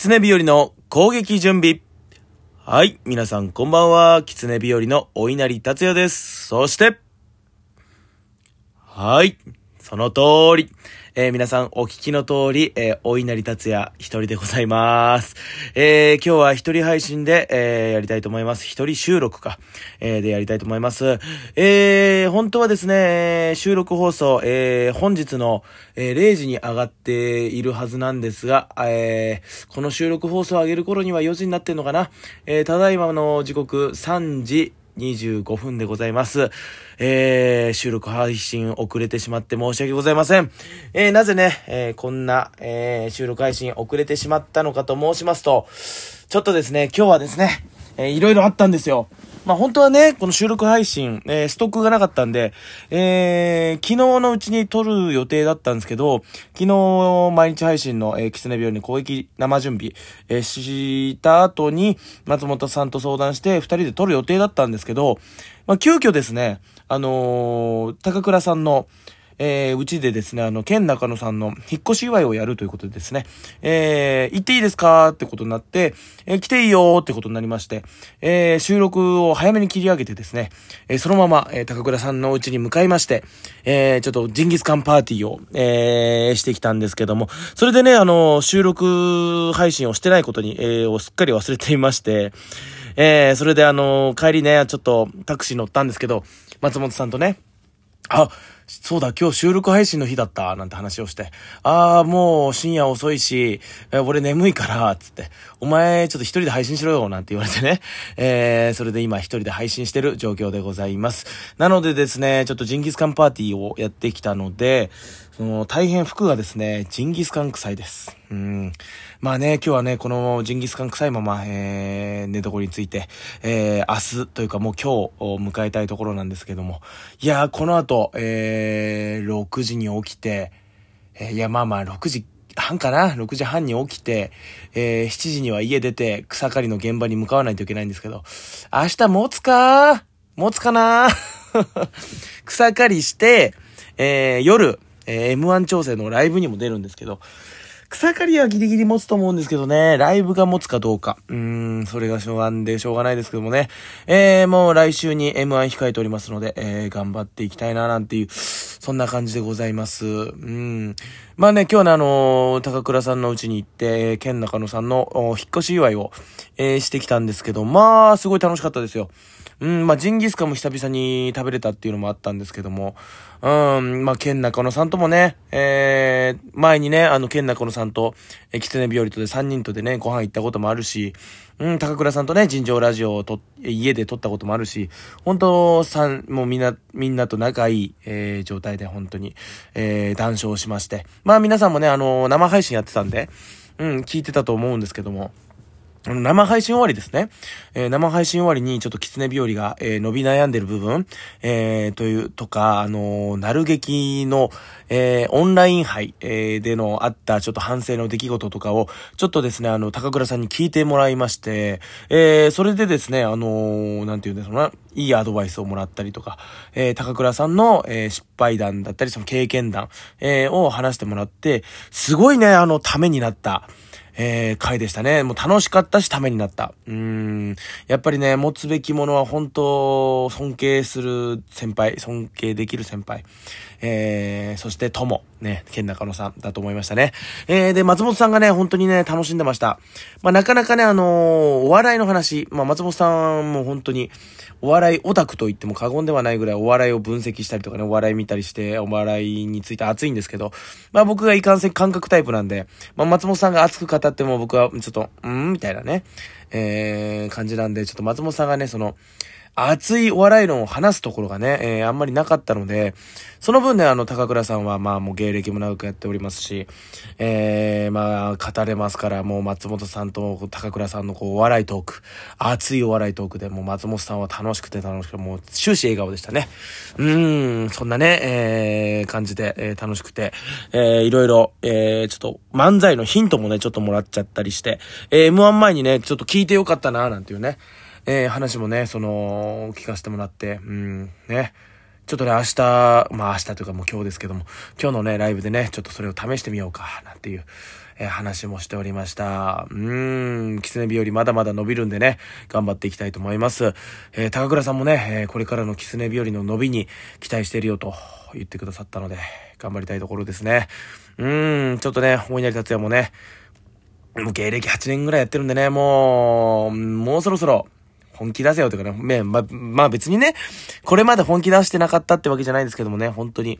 狐日和の攻撃準備。はい。皆さんこんばんは。狐日和のお稲荷達也です。そして、はい。その通り。えー皆さんお聞きの通り、えーお稲荷達也一人でございます。えー今日は一人配信で、えやりたいと思います。一人収録か、えでやりたいと思います。え本当はですね、収録放送、え本日の、え0時に上がっているはずなんですが、えこの収録放送を上げる頃には4時になってんのかな。えただいまの時刻3時25分でございます。えー、収録配信遅れてしまって申し訳ございません。えー、なぜね、えー、こんな、えー、収録配信遅れてしまったのかと申しますと、ちょっとですね、今日はですね、えー、いろいろあったんですよ。まあ本当はね、この収録配信、えーストックがなかったんで、えー昨日のうちに撮る予定だったんですけど、昨日毎日配信の、えー、キツネ病に攻撃生準備、えーした後に、松本さんと相談して、二人で撮る予定だったんですけど、まあ急遽ですね、あのー高倉さんの、えー、うちでですね、あの、県中野さんの引っ越し祝いをやるということでですね、えー、行っていいですかってことになって、えー来ていいよってことになりまして、えー、収録を早めに切り上げてですね、えーそのまま、えー高倉さんのうちに向かいまして、えー、ちょっとジンギスカンパーティーを、えー、してきたんですけども、それでね、あの、収録配信をしてないことに、えー、をすっかり忘れていまして、えー、それであの、帰りね、ちょっとタクシー乗ったんですけど、松本さんとね、あ、そうだ、今日収録配信の日だった、なんて話をして。ああ、もう深夜遅いし、え俺眠いから、つって。お前、ちょっと一人で配信しろよ、なんて言われてね。えー、それで今一人で配信してる状況でございます。なのでですね、ちょっとジンギスカンパーティーをやってきたので、その、大変服がですね、ジンギスカン臭いです。うん。まあね、今日はね、このジンギスカン臭いまま、えー、寝床について、えー、明日というかもう今日を迎えたいところなんですけども。いやー、この後、えー、6時に起きて、えーいや、まあまあ、6時半かな ?6 時半に起きて、えー、7時には家出て、草刈りの現場に向かわないといけないんですけど、明日持つか？持つかな？草刈りして、えー、夜、えー、M1 調整のライブにも出るんですけど、草刈りはギリギリ持つと思うんですけどね、ライブが持つかどうか。うーん、それがしょうがんでしょうがないですけどもね。えー、もう来週に M1 控えておりますので、えー、頑張っていきたいななんていう、そんな感じでございます。うん。まあね、今日ね、あのー高倉さんの家に行って、県中野さんの引っ越し祝いを、えーしてきたんですけど、まあ、すごい楽しかったですよ。うん、まあ、ジンギスカンも久々に食べれたっていうのもあったんですけども、うん、まあ、県中野さんともね、えー、前にね、あの、県中野さんと、えー、キツネ日和とで3人とでね、ご飯行ったこともあるし、うん、高倉さんとね、尋常ラジオをと、家で撮ったこともあるし、本当さん、もうみんな、みんなと仲いい、えー、状態で本当に、えー、談笑しまして。まあ、皆さんもね、あの生配信やってたんで、うん、聞いてたと思うんですけども、生配信終わりですね。えー生配信終わりにちょっと狐日和が、えー伸び悩んでる部分、えーという、とか、あのーなる劇の、えーオンライン杯、えーでのあったちょっと反省の出来事とかを、ちょっとですね、あの、高倉さんに聞いてもらいまして、えーそれでですね、あのーなんていうんですかな、いいアドバイスをもらったりとか、えー高倉さんの、えー失敗談だったり、その経験談、えーを話してもらって、すごいね、あの、ためになった。えー、回でしたね。もう楽しかったし、ためになった。うん。やっぱりね、持つべきものは本当、尊敬する先輩、尊敬できる先輩。えー、そして友、ね、県中野さんだと思いましたね。えー、で、松本さんがね、本当にね、楽しんでました。まあ、なかなかね、あのーお笑いの話、まあ、松本さんも本当に、お笑いオタクと言っても過言ではないぐらいお笑いを分析したりとかね、お笑い見たりして、お笑いについて熱いんですけど、まあ僕がいかんせん感覚タイプなんで、まあ松本さんが熱く語っても僕はちょっと、んみたいなね、えー、感じなんで、ちょっと松本さんがね、その、熱いお笑い論を話すところがね、えーあんまりなかったので、その分ね、あの、高倉さんは、まあ、もう芸歴も長くやっておりますし、えー、まあ、語れますから、もう松本さんと高倉さんのこう、お笑いトーク、熱いお笑いトークで、もう松本さんは楽しくて楽しくて、もう終始笑顔でしたね。うーん、そんなね、えー、感じで、えー楽しくて、えー、いろいろ、えー、ちょっと漫才のヒントもね、ちょっともらっちゃったりして、えー、M1 前にね、ちょっと聞いてよかったな、なんていうね、えー、話もね、その、聞かせてもらって、うん、ね。ちょっとね、明日、まあ明日というかもう今日ですけども、今日のね、ライブでね、ちょっとそれを試してみようか、なんていう、えー、話もしておりました。うーん、狐日和まだまだ伸びるんでね、頑張っていきたいと思います。えー、高倉さんもね、えー、これからの狐日和の伸びに期待してるよと言ってくださったので、頑張りたいところですね。うーん、ちょっとね、大稲荷達也もね、もう芸歴8年ぐらいやってるんでね、もう、もうそろそろ、本気出せよとかね、ま、まあ別にね、これまで本気出してなかったってわけじゃないですけどもね、本当に、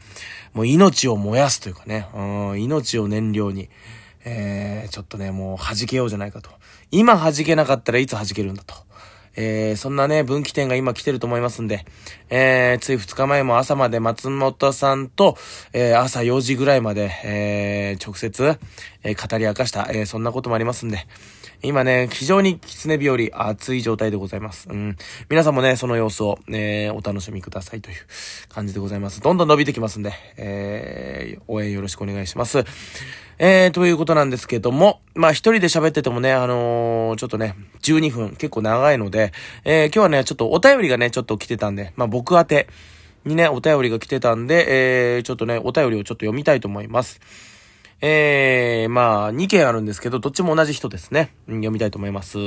もう命を燃やすというかね、うん、命を燃料に、えー、ちょっとね、もう弾けようじゃないかと。今弾けなかったらいつ弾けるんだと。えー、そんなね、分岐点が今来てると思いますんで、えー、つい2日前も朝まで松本さんと、えー、朝4時ぐらいまで、えー、直接、えー、語り明かした、えー、そんなこともありますんで、今ね、非常に狐日和暑い状態でございます。うん。皆さんもね、その様子を、えー、お楽しみくださいという感じでございます。どんどん伸びてきますんで、えー、応援よろしくお願いします。えー、ということなんですけども、まあ一人で喋っててもね、あのー、ちょっとね、12分結構長いので、えー、今日はね、ちょっとお便りがね、ちょっと来てたんで、まあ僕宛てにね、お便りが来てたんで、えー、ちょっとね、お便りをちょっと読みたいと思います。えー、まあ、2件あるんですけど、どっちも同じ人ですね。読みたいと思います。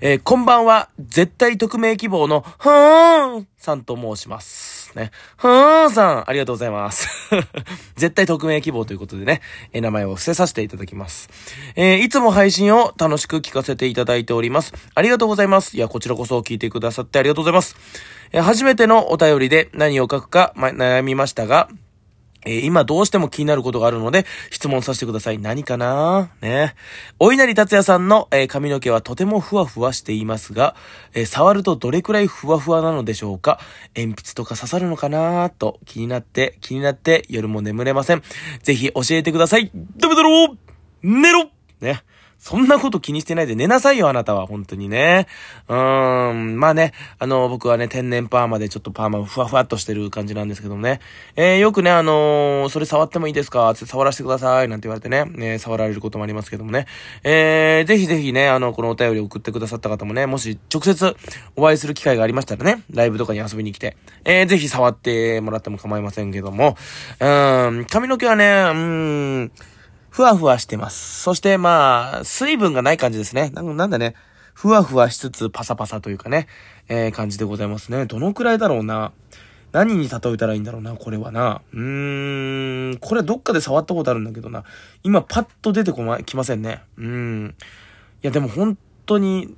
えー、こんばんは、絶対匿名希望の、はーんさんと申します。ね。はーんさん、ありがとうございます。絶対匿名希望ということでね、えー、名前を伏せさせていただきます。えー、いつも配信を楽しく聞かせていただいております。ありがとうございます。いや、こちらこそ聞いてくださってありがとうございます。えー、初めてのお便りで何を書くか、ま、悩みましたが、え、今どうしても気になることがあるので、質問させてください。何かな？ね。お稲荷達也さんの、えー、髪の毛はとてもふわふわしていますが、えー、触るとどれくらいふわふわなのでしょうか？鉛筆とか刺さるのかな？と気になって、気になって夜も眠れません。ぜひ教えてください。ダメだろう寝ろね。そんなこと気にしてないで寝なさいよ、あなたは、本当にね。うーん、まあね、あの、僕はね、天然パーマでちょっとパーマふわふわっとしてる感じなんですけどもね。えー、よくね、あのー、それ触ってもいいですか？って触らせてください、なんて言われてね、えー、触られることもありますけどもね。えー、ぜひぜひね、あの、このお便り送ってくださった方もね、もし直接お会いする機会がありましたらね、ライブとかに遊びに来て、えー、ぜひ触ってもらっても構いませんけども、うーん、髪の毛はね、うーん、ふわふわしてます。そしてまあ、水分がない感じですね。なんだね。ふわふわしつつパサパサというかね、えー、感じでございますね。どのくらいだろうな。何に例えたらいいんだろうな、これはな。うーん、これどっかで触ったことあるんだけどな。今パッと出てこま、きませんね。うーん。いや、でも本当に、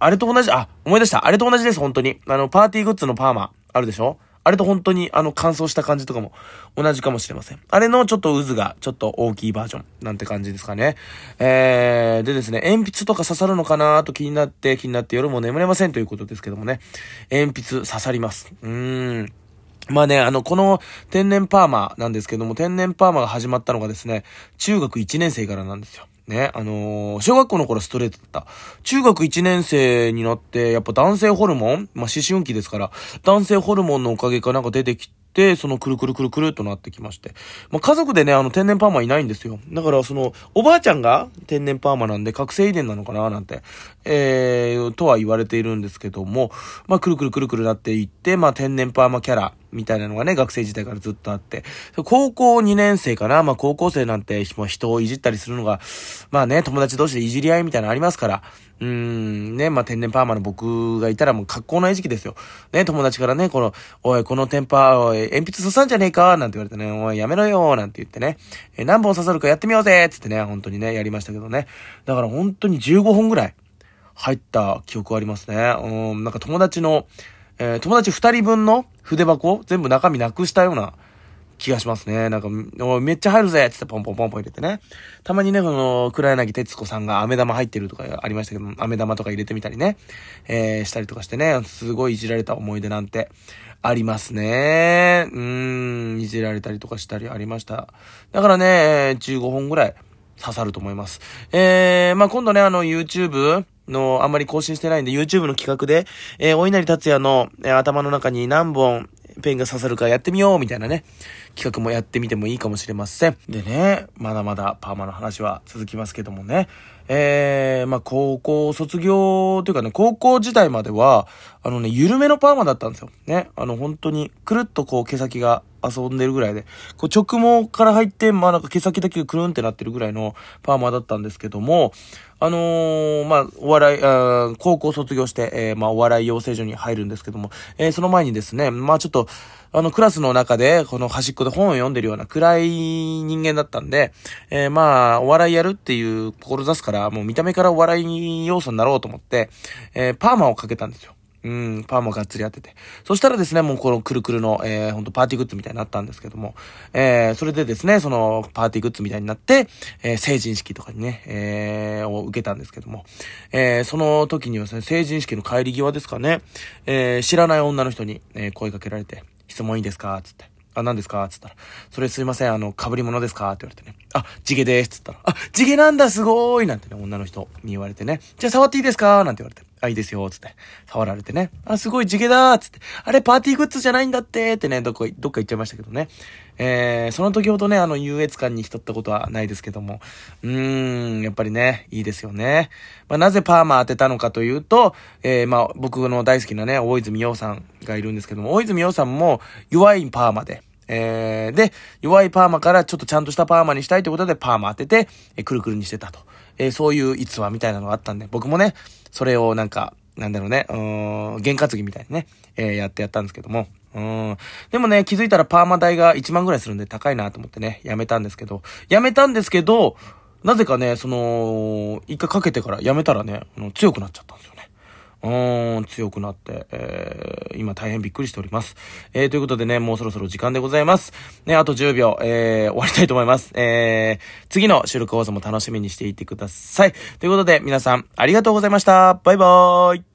あれと同じ、あ、思い出した。あれと同じです、本当に。あの、パーティーグッズのパーマ、あるでしょ？あれと本当にあの乾燥した感じとかも同じかもしれません。あれのちょっと渦がちょっと大きいバージョンなんて感じですかね。えー、でですね、鉛筆とか刺さるのかなと気になって気になって夜も眠れませんということですけどもね。鉛筆刺さります。うーん。まあね、あの、この天然パーマなんですけども、天然パーマが始まったのがですね、中学1年生からなんですよ。ね、あのー、小学校の頃ストレートだった。中学1年生になって、やっぱ男性ホルモン？まあ、思春期ですから、男性ホルモンのおかげかなんか出てきて、そのくるくるくるくるっとなってきまして。まあ、家族でね、あの天然パーマいないんですよ。だからその、おばあちゃんが天然パーマなんで覚醒遺伝なのかななんて、えー、とは言われているんですけども、まあ、くるくるくるくるなっていって、まあ、天然パーマキャラ、みたいなのがね、学生時代からずっとあって、高校2年生かなまあ高校生なんて、もう人をいじったりするのが、まあね、友達同士でいじり合いみたいなのありますから、うーん、ね、まあ天然パーマの僕がいたらもう格好の餌食ですよ。ね、友達からね、この、おい、このテンパー、鉛筆刺さんじゃねえかなんて言われてね、おい、やめろよなんて言ってね、え何本刺さるかやってみようぜつってね、本当にね、やりましたけどね。だから本当に15本ぐらい入った記憶ありますね。うん、なんか友達の、えー、友達2人分の筆箱全部中身なくしたような気がしますね。なんか、めっちゃ入るぜつってポンポンポンポン入れてね。たまにね、この、黒柳徹子さんが飴玉入ってるとかありましたけど、飴玉とか入れてみたりね、えー、したりとかしてね、すごいいじられた思い出なんてありますね。うーん、いじられたりとかしたりありました。だからね、15本ぐらい刺さると思います。えー、まあ、今度ね、あの、YouTube、の、あんまり更新してないんで、YouTube の企画で、えー、お稲荷達也の、えー、頭の中に何本ペンが刺さるかやってみようみたいなね、企画もやってみてもいいかもしれません。でね、まだまだパーマの話は続きますけどもね、えー、まあ、高校卒業というかね、高校時代までは、あのね、緩めのパーマだったんですよ。ね。あの、本当に、くるっとこう、毛先が遊んでるぐらいで、こう、直毛から入って、まあ、なんか毛先だけがくるんってなってるぐらいのパーマだったんですけども、あのー、まあ、お笑い、高校卒業して、えー、まあ、お笑い養成所に入るんですけども、えー、その前にですね、まあ、ちょっと、あの、クラスの中で、この端っこで本を読んでるような暗い人間だったんで、えー、まあ、お笑いやるっていう志すから、もう見た目からお笑い要素になろうと思って、えー、パーマをかけたんですよ。うん、パーマがっつりやってて。そしたらですね、もうこのくるくるの、えー、ほんとパーティーグッズみたいになったんですけども、えー、それでですね、そのパーティーグッズみたいになって、えー、成人式とかにね、えー、を受けたんですけども、えー、その時にはですね、成人式の帰り際ですかね、えー、知らない女の人に、えー、声かけられて、質問いいですかつって。あ、何ですかつったら、それすいません、あの、被り物ですかって言われてね。あ、地毛です。つったら、あ、地毛なんだ、すごーいなんてね、女の人に言われてね。じゃあ触っていいですか？なんて言われて。あ、いいですよ、つって。触られてね。あ、すごい地毛だーつって。あれ、パーティーグッズじゃないんだってってね、どこ、どっか行っちゃいましたけどね。えー、その時ほどね、あの、優越感に浸ったことはないですけども。うーん、やっぱりね、いいですよね。まあ、なぜパーマ当てたのかというと、えー、まあ、僕の大好きなね、大泉洋さんがいるんですけども、大泉洋さんも弱いパーマで、えー、で、弱いパーマからちょっとちゃんとしたパーマにしたいということでパーマ当てて、えー、くるくるにしてたと。えー、そういう逸話みたいなのがあったんで、僕もね、それをなんか、なんだろうね、うん、験担ぎみたいにね、えー、やってやったんですけども。うん。でもね、気づいたらパーマ代が1万ぐらいするんで高いなと思ってね、やめたんですけど、やめたんですけど、なぜかね、その、一回かけてからやめたらね、強くなっちゃったんですよね。うーん、強くなって、えー、今大変びっくりしております。えー、ということでね、もうそろそろ時間でございます。ね、あと10秒、えー、終わりたいと思います。えー、次の収録放送も楽しみにしていてください。ということで、皆さん、ありがとうございました。バイバーイ。